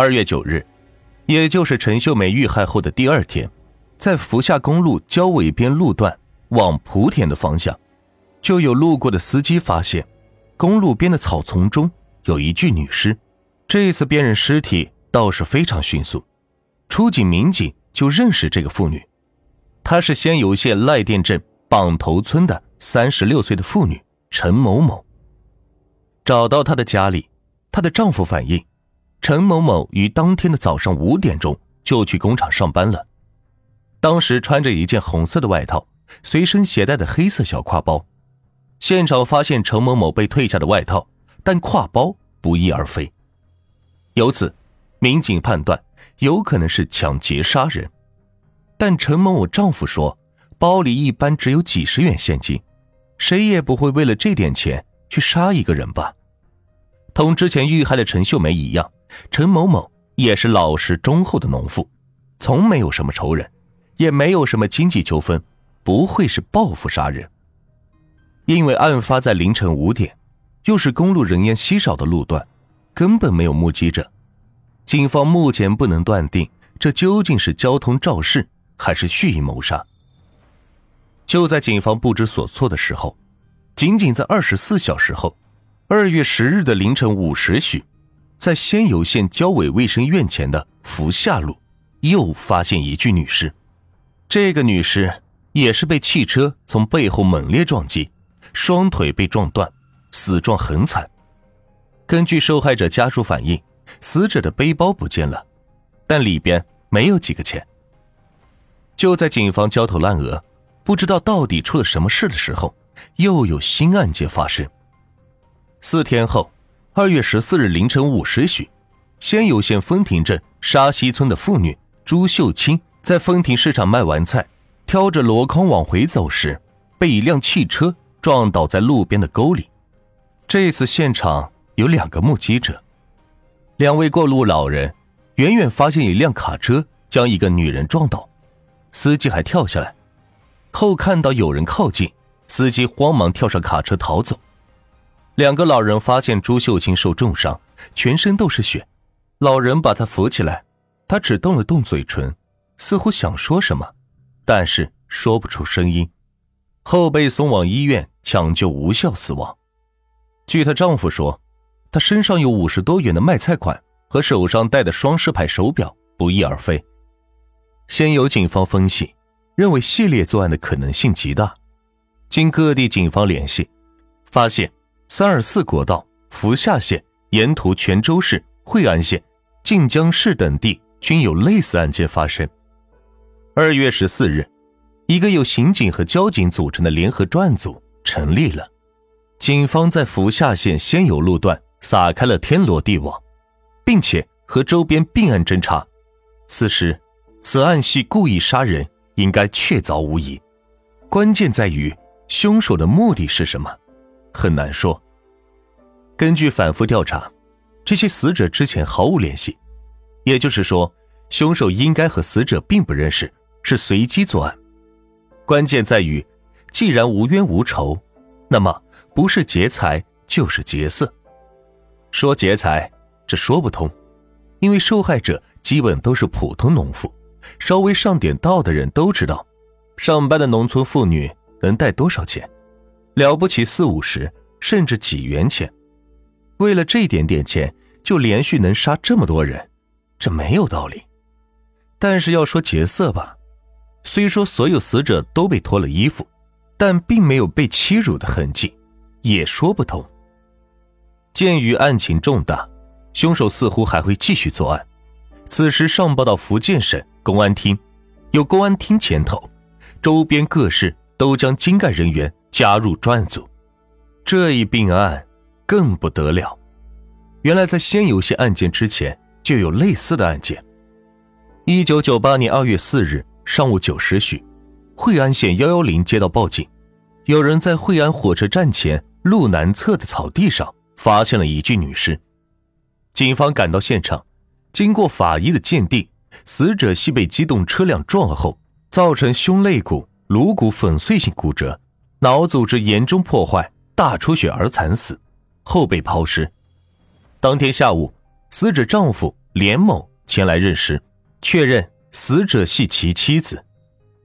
二月九日，也就是陈秀梅遇害后的第二天，在福厦公路交尾边路段往莆田的方向，就有路过的司机发现，公路边的草丛中有一具女尸。这一次辨认尸体倒是非常迅速，出警民警就认识这个妇女，她是仙游县赖店镇榜头村的三十六岁的妇女陈某某。找到她的家里，她的丈夫反映。陈某某于当天的早上五点钟就去工厂上班了，当时穿着一件红色的外套，随身携带的黑色小挎包。现场发现陈某某被退下的外套，但挎包不翼而飞。由此，民警判断有可能是抢劫杀人。但陈某某丈夫说，包里一般只有几十元现金，谁也不会为了这点钱去杀一个人吧？同之前遇害的陈秀梅一样。陈某某也是老实忠厚的农妇，从没有什么仇人，也没有什么经济纠纷，不会是报复杀人。因为案发在凌晨五点，又是公路人烟稀少的路段，根本没有目击者。警方目前不能断定这究竟是交通肇事还是蓄意谋杀。就在警方不知所措的时候，仅仅在二十四小时后，二月十日的凌晨五时许。在仙游县交委卫生院前的福下路，又发现一具女尸。这个女尸也是被汽车从背后猛烈撞击，双腿被撞断，死状很惨。根据受害者家属反映，死者的背包不见了，但里边没有几个钱。就在警方焦头烂额，不知道到底出了什么事的时候，又有新案件发生。四天后。二月十四日凌晨五时许，仙游县丰亭镇沙溪村的妇女朱秀清在丰亭市场卖完菜，挑着箩筐往回走时，被一辆汽车撞倒在路边的沟里。这次现场有两个目击者，两位过路老人远远发现一辆卡车将一个女人撞倒，司机还跳下来，后看到有人靠近，司机慌忙跳上卡车逃走。两个老人发现朱秀清受重伤，全身都是血。老人把她扶起来，她只动了动嘴唇，似乎想说什么，但是说不出声音。后被送往医院抢救无效死亡。据她丈夫说，她身上有五十多元的卖菜款和手上戴的双狮牌手表不翼而飞。先由警方分析，认为系列作案的可能性极大。经各地警方联系，发现。三二四国道、福厦县沿途泉州市、惠安县、晋江市等地均有类似案件发生。二月十四日，一个由刑警和交警组成的联合专案组成立了。警方在福厦县现有路段撒开了天罗地网，并且和周边并案侦查。此时，此案系故意杀人，应该确凿无疑。关键在于凶手的目的是什么。很难说。根据反复调查，这些死者之前毫无联系，也就是说，凶手应该和死者并不认识，是随机作案。关键在于，既然无冤无仇，那么不是劫财就是劫色。说劫财，这说不通，因为受害者基本都是普通农妇，稍微上点道的人都知道，上班的农村妇女能带多少钱。了不起四五十，甚至几元钱，为了这点点钱就连续能杀这么多人，这没有道理。但是要说劫色吧，虽说所有死者都被脱了衣服，但并没有被欺辱的痕迹，也说不通。鉴于案情重大，凶手似乎还会继续作案。此时上报到福建省公安厅，有公安厅牵头，周边各市都将精干人员。加入专案组，这一并案更不得了。原来在先有些案件之前就有类似的案件。一九九八年二月四日上午九时许，惠安县幺幺零接到报警，有人在惠安火车站前路南侧的草地上发现了一具女尸。警方赶到现场，经过法医的鉴定，死者系被机动车辆撞后，造成胸肋骨、颅骨粉碎性骨折。脑组织严重破坏、大出血而惨死，后被抛尸。当天下午，死者丈夫连某前来认尸，确认死者系其妻子，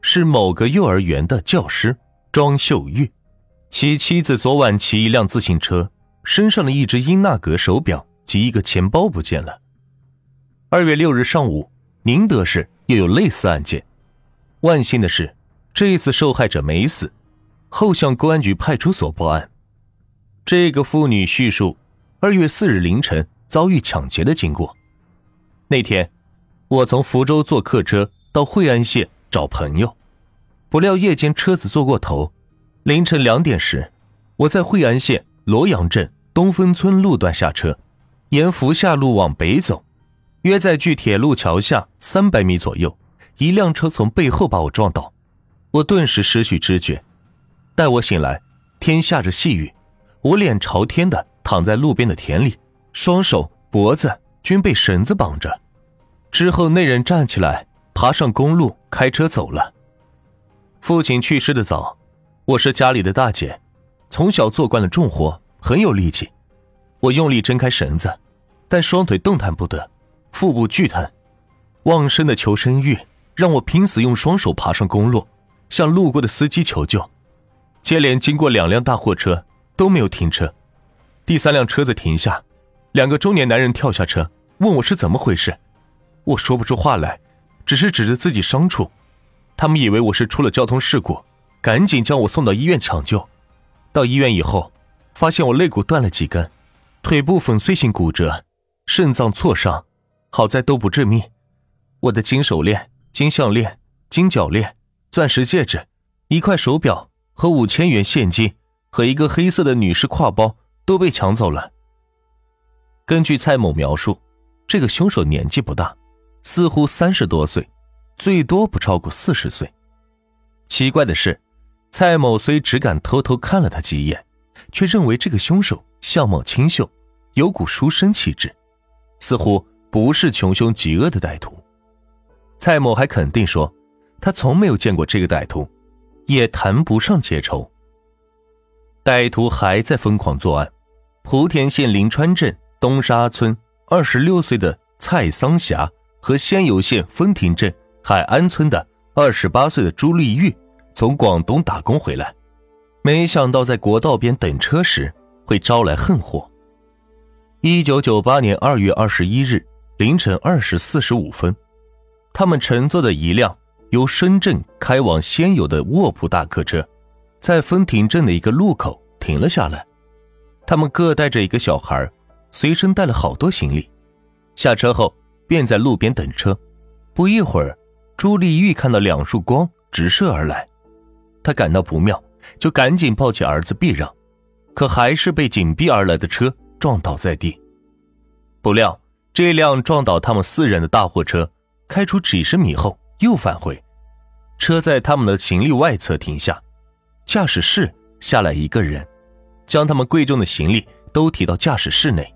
是某个幼儿园的教师庄秀玉。其妻子昨晚骑一辆自行车，身上的一只英纳格手表及一个钱包不见了。二月六日上午，宁德市又有类似案件。万幸的是，这一次受害者没死，后向公安局派出所报案。这个妇女叙述二月四日凌晨遭遇抢劫的经过。那天，我从福州坐客车到惠安县找朋友，不料夜间车子坐过头。凌晨两点时，我在惠安县罗阳镇东风村路段下车，沿福厦路往北走，约在距铁路桥下三百米左右。一辆车从背后把我撞倒，我顿时失去知觉。待我醒来，天下着细雨，我脸朝天的躺在路边的田里，双手脖子均被绳子绑着。之后那人站起来，爬上公路，开车走了。父亲去世的早，我是家里的大姐，从小做惯了重活，很有力气。我用力挣开绳子，但双腿动弹不得，腹部剧疼，旺盛的求生欲。让我拼死用双手爬上公路，向路过的司机求救。接连经过两辆大货车都没有停车，第三辆车子停下，两个中年男人跳下车，问我是怎么回事。我说不出话来，只是指着自己伤处。他们以为我是出了交通事故，赶紧将我送到医院抢救。到医院以后，发现我肋骨断了几根，腿部粉碎性骨折，肾脏挫伤，好在都不致命。我的金手链。金项链、金脚链、钻石戒指、一块手表和五千元现金和一个黑色的女士挎包都被抢走了。根据蔡某描述，这个凶手年纪不大，似乎三十多岁，最多不超过四十岁。奇怪的是，蔡某虽只敢偷偷看了他几眼，却认为这个凶手相貌清秀，有股书生气质，似乎不是穷凶极恶的歹徒。蔡某还肯定说，他从没有见过这个歹徒，也谈不上结仇。歹徒还在疯狂作案。莆田县临川镇东沙村二十六岁的蔡桑霞和仙游县丰亭镇海安村的二十八岁的朱丽玉从广东打工回来，没想到在国道边等车时会招来横祸。一九九八年二月二十一日凌晨二时四十五分。他们乘坐的一辆由深圳开往仙游的卧铺大客车，在丰亭镇的一个路口停了下来。他们各带着一个小孩，随身带了好多行李。下车后便在路边等车。不一会儿，朱丽玉看到两束光直射而来，她感到不妙，就赶紧抱起儿子避让，可还是被紧逼而来的车撞倒在地。不料，这辆撞倒他们四人的大货车。开出几十米后又返回，车在他们的行李外侧停下，驾驶室下来一个人，将他们贵重的行李都提到驾驶室内，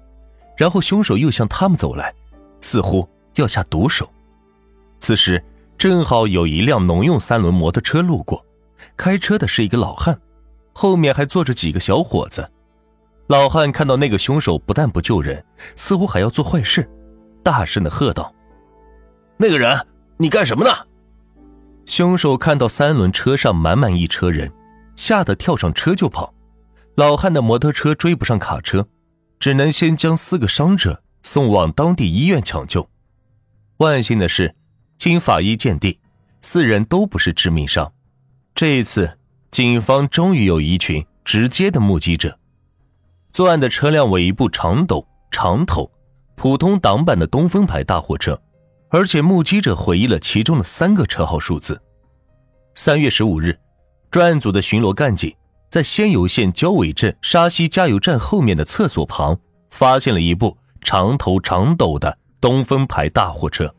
然后凶手又向他们走来，似乎要下毒手。此时正好有一辆农用三轮摩托车路过，开车的是一个老汉，后面还坐着几个小伙子。老汉看到那个凶手不但不救人，似乎还要做坏事，大声的喝道。那个人，你干什么呢？凶手看到三轮车上满满一车人，吓得跳上车就跑。老汉的摩托车追不上卡车，只能先将四个伤者送往当地医院抢救。万幸的是，经法医鉴定，四人都不是致命伤。这一次，警方终于有一群直接的目击者。作案的车辆为一部长斗长头、普通挡板的东风牌大货车。而且目击者回忆了其中的三个车号数字。三月十五日，专案组的巡逻干警在仙游县交尾镇沙溪加油站后面的厕所旁，发现了一部长头长斗的东风牌大货车。